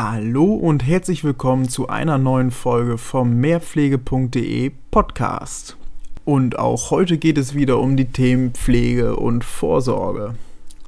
Hallo und herzlich willkommen zu einer neuen Folge vom mehrpflege.de Podcast. Und auch heute geht es wieder um die Themen Pflege und Vorsorge.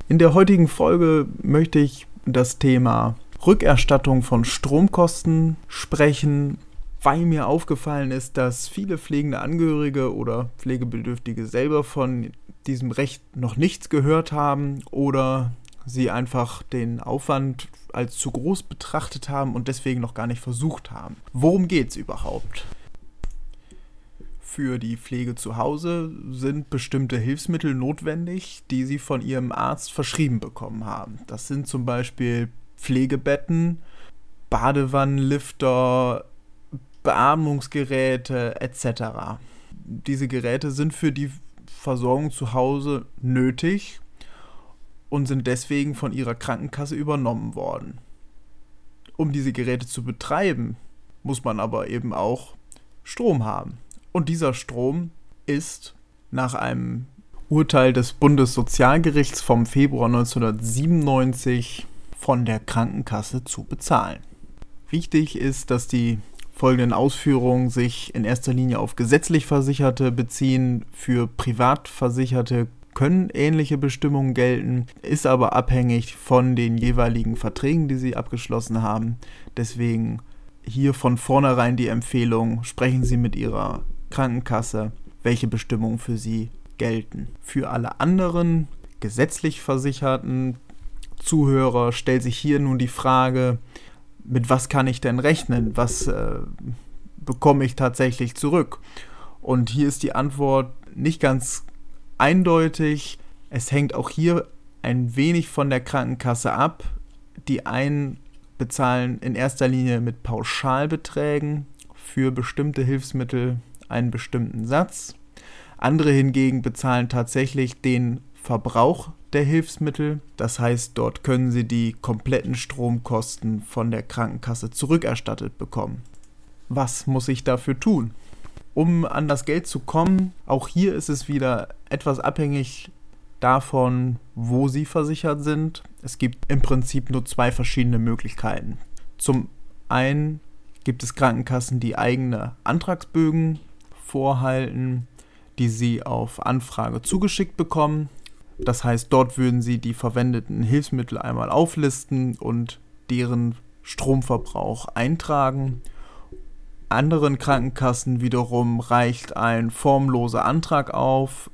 In der heutigen Folge möchte ich das Thema Rückerstattung von Stromkosten sprechen, weil mir aufgefallen ist, dass viele pflegende Angehörige oder Pflegebedürftige selber von diesem Recht noch nichts gehört haben oder sie einfach den Aufwand als zu groß betrachtet haben und deswegen noch gar nicht versucht haben. Worum geht es überhaupt? Für die Pflege zu Hause sind bestimmte Hilfsmittel notwendig, die sie von ihrem Arzt verschrieben bekommen haben. Das sind zum Beispiel Pflegebetten, Badewannenlifter, Beatmungsgeräte etc. Diese Geräte sind für die Versorgung zu Hause nötig und sind deswegen von ihrer Krankenkasse übernommen worden. Um diese Geräte zu betreiben, muss man aber eben auch Strom haben. Und dieser Strom ist nach einem Urteil des Bundessozialgerichts vom Februar 1997 von der Krankenkasse zu bezahlen. Wichtig ist, dass die folgenden Ausführungen sich in erster Linie auf gesetzlich Versicherte beziehen. Für Privatversicherte können ähnliche Bestimmungen gelten, ist aber abhängig von den jeweiligen Verträgen, die sie abgeschlossen haben. Deswegen hier von vornherein die Empfehlung, sprechen Sie mit Ihrer Krankenkasse, welche Bestimmungen für Sie gelten. Für alle anderen gesetzlich versicherten Zuhörer stellt sich hier nun die Frage, mit was kann ich denn rechnen? Was äh, bekomme ich tatsächlich zurück? Und hier ist die Antwort nicht ganz eindeutig. Es hängt auch hier ein wenig von der Krankenkasse ab. Die einen bezahlen in erster Linie mit Pauschalbeträgen für bestimmte Hilfsmittel einen bestimmten Satz. Andere hingegen bezahlen tatsächlich den Verbrauch der Hilfsmittel. Das heißt, dort können sie die kompletten Stromkosten von der Krankenkasse zurückerstattet bekommen. Was muss ich dafür tun? Um an das Geld zu kommen, auch hier ist es wieder etwas abhängig davon, wo sie versichert sind. Es gibt im Prinzip nur zwei verschiedene Möglichkeiten. Zum einen gibt es Krankenkassen, die eigene Antragsbögen vorhalten, die sie auf Anfrage zugeschickt bekommen. Das heißt, dort würden sie die verwendeten Hilfsmittel einmal auflisten und deren Stromverbrauch eintragen anderen Krankenkassen wiederum reicht ein formloser Antrag auf.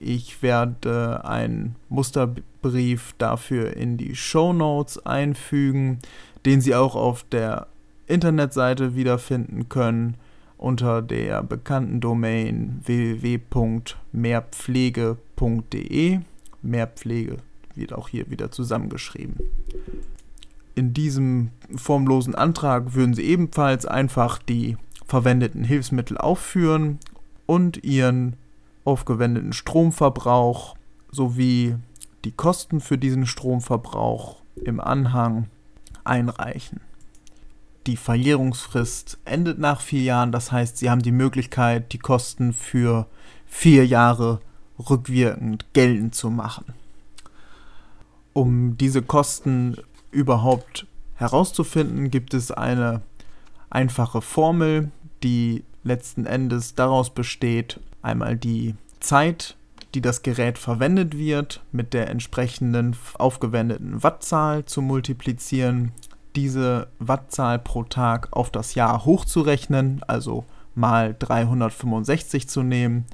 Ich werde einen Musterbrief dafür in die Show Notes einfügen, den Sie auch auf der Internetseite wiederfinden können unter der bekannten Domain www.mehrpflege.de. Mehrpflege wird auch hier wieder zusammengeschrieben in diesem formlosen Antrag würden Sie ebenfalls einfach die verwendeten Hilfsmittel aufführen und Ihren aufgewendeten Stromverbrauch sowie die Kosten für diesen Stromverbrauch im Anhang einreichen. Die Verjährungsfrist endet nach vier Jahren, das heißt, Sie haben die Möglichkeit, die Kosten für vier Jahre rückwirkend geltend zu machen. Um diese Kosten überhaupt herauszufinden, gibt es eine einfache Formel, die letzten Endes daraus besteht, einmal die Zeit, die das Gerät verwendet wird, mit der entsprechenden aufgewendeten Wattzahl zu multiplizieren, diese Wattzahl pro Tag auf das Jahr hochzurechnen, also mal 365 zu nehmen,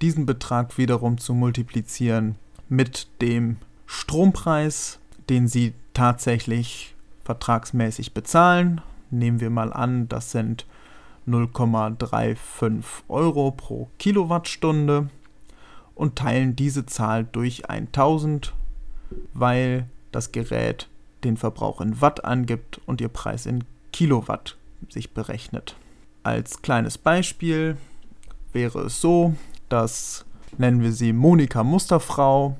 diesen Betrag wiederum zu multiplizieren mit dem Strompreis, den Sie tatsächlich vertragsmäßig bezahlen. Nehmen wir mal an, das sind 0,35 Euro pro Kilowattstunde und teilen diese Zahl durch 1000, weil das Gerät den Verbrauch in Watt angibt und ihr Preis in Kilowatt sich berechnet. Als kleines Beispiel wäre es so, dass nennen wir sie Monika Musterfrau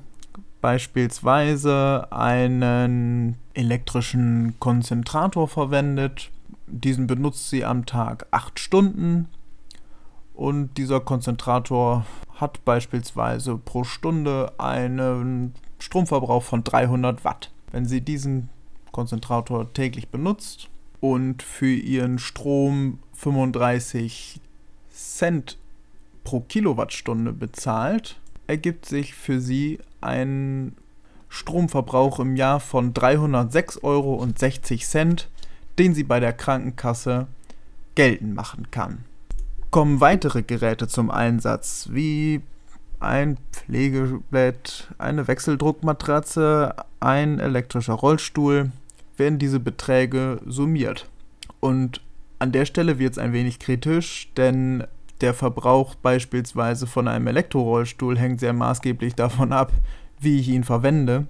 beispielsweise einen elektrischen Konzentrator verwendet. Diesen benutzt sie am Tag 8 Stunden und dieser Konzentrator hat beispielsweise pro Stunde einen Stromverbrauch von 300 Watt. Wenn Sie diesen Konzentrator täglich benutzt und für ihren Strom 35 Cent pro Kilowattstunde bezahlt, ergibt sich für sie ein Stromverbrauch im Jahr von 306,60 Euro, den sie bei der Krankenkasse geltend machen kann. Kommen weitere Geräte zum Einsatz, wie ein Pflegebett, eine Wechseldruckmatratze, ein elektrischer Rollstuhl, werden diese Beträge summiert. Und an der Stelle wird es ein wenig kritisch, denn der Verbrauch beispielsweise von einem Elektrorollstuhl hängt sehr maßgeblich davon ab, wie ich ihn verwende,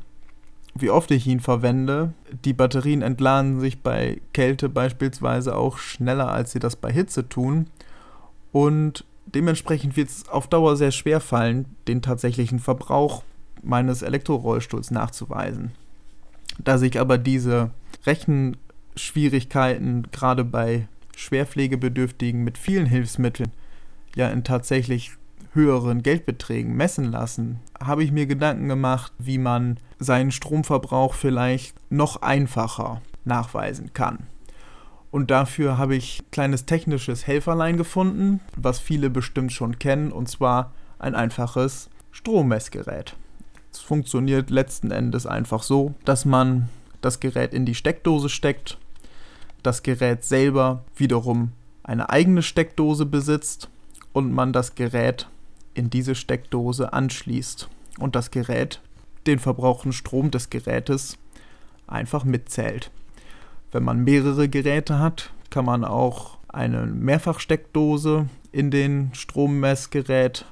wie oft ich ihn verwende. Die Batterien entladen sich bei Kälte beispielsweise auch schneller, als sie das bei Hitze tun. Und dementsprechend wird es auf Dauer sehr schwer fallen, den tatsächlichen Verbrauch meines Elektrorollstuhls nachzuweisen. Da sich aber diese Rechenschwierigkeiten gerade bei Schwerpflegebedürftigen mit vielen Hilfsmitteln ja in tatsächlich höheren Geldbeträgen messen lassen, habe ich mir Gedanken gemacht, wie man seinen Stromverbrauch vielleicht noch einfacher nachweisen kann. Und dafür habe ich ein kleines technisches Helferlein gefunden, was viele bestimmt schon kennen, und zwar ein einfaches Strommessgerät. Es funktioniert letzten Endes einfach so, dass man das Gerät in die Steckdose steckt, das Gerät selber wiederum eine eigene Steckdose besitzt und man das Gerät in diese Steckdose anschließt und das Gerät den verbrauchten Strom des Gerätes einfach mitzählt. Wenn man mehrere Geräte hat, kann man auch eine Mehrfachsteckdose in den Strommessgerät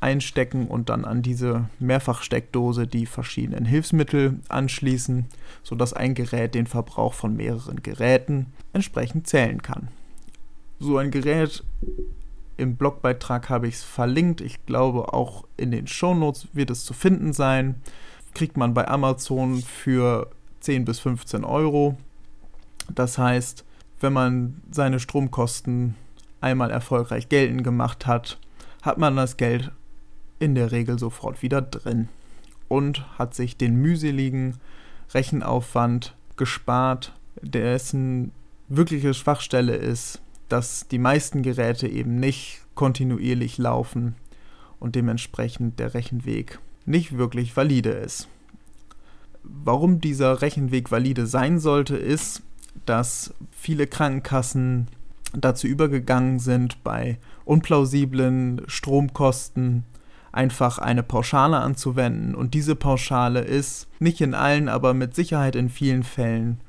einstecken und dann an diese Mehrfachsteckdose die verschiedenen Hilfsmittel anschließen, sodass ein Gerät den Verbrauch von mehreren Geräten entsprechend zählen kann. So ein Gerät im Blogbeitrag habe ich es verlinkt. Ich glaube, auch in den Shownotes wird es zu finden sein. Kriegt man bei Amazon für 10 bis 15 Euro. Das heißt, wenn man seine Stromkosten einmal erfolgreich geltend gemacht hat, hat man das Geld in der Regel sofort wieder drin und hat sich den mühseligen Rechenaufwand gespart, dessen wirkliche Schwachstelle ist, dass die meisten Geräte eben nicht kontinuierlich laufen und dementsprechend der Rechenweg nicht wirklich valide ist. Warum dieser Rechenweg valide sein sollte, ist, dass viele Krankenkassen dazu übergegangen sind, bei unplausiblen Stromkosten einfach eine Pauschale anzuwenden. Und diese Pauschale ist nicht in allen, aber mit Sicherheit in vielen Fällen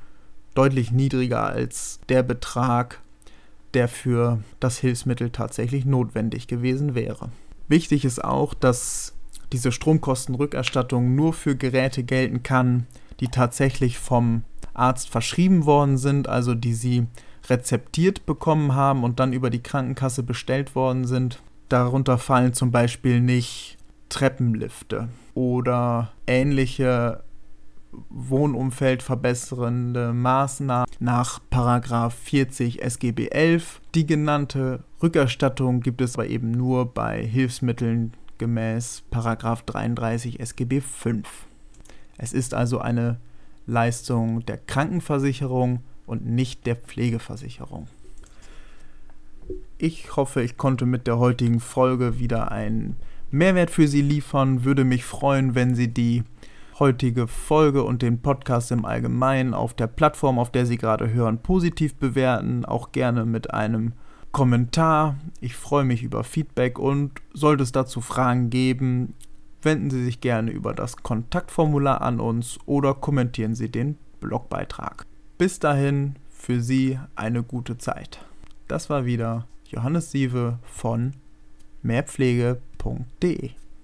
deutlich niedriger als der Betrag, der für das Hilfsmittel tatsächlich notwendig gewesen wäre. Wichtig ist auch, dass diese Stromkostenrückerstattung nur für Geräte gelten kann, die tatsächlich vom Arzt verschrieben worden sind, also die sie rezeptiert bekommen haben und dann über die Krankenkasse bestellt worden sind. Darunter fallen zum Beispiel nicht Treppenlifte oder ähnliche Wohnumfeld verbessernde Maßnahmen nach 40 SGB 11. Die genannte Rückerstattung gibt es aber eben nur bei Hilfsmitteln gemäß 33 SGB 5. Es ist also eine Leistung der Krankenversicherung und nicht der Pflegeversicherung. Ich hoffe, ich konnte mit der heutigen Folge wieder einen Mehrwert für Sie liefern. Würde mich freuen, wenn Sie die heutige Folge und den Podcast im Allgemeinen auf der Plattform, auf der Sie gerade hören, positiv bewerten. Auch gerne mit einem Kommentar. Ich freue mich über Feedback und sollte es dazu Fragen geben, wenden Sie sich gerne über das Kontaktformular an uns oder kommentieren Sie den Blogbeitrag. Bis dahin für Sie eine gute Zeit. Das war wieder Johannes Sieve von mehrpflege.de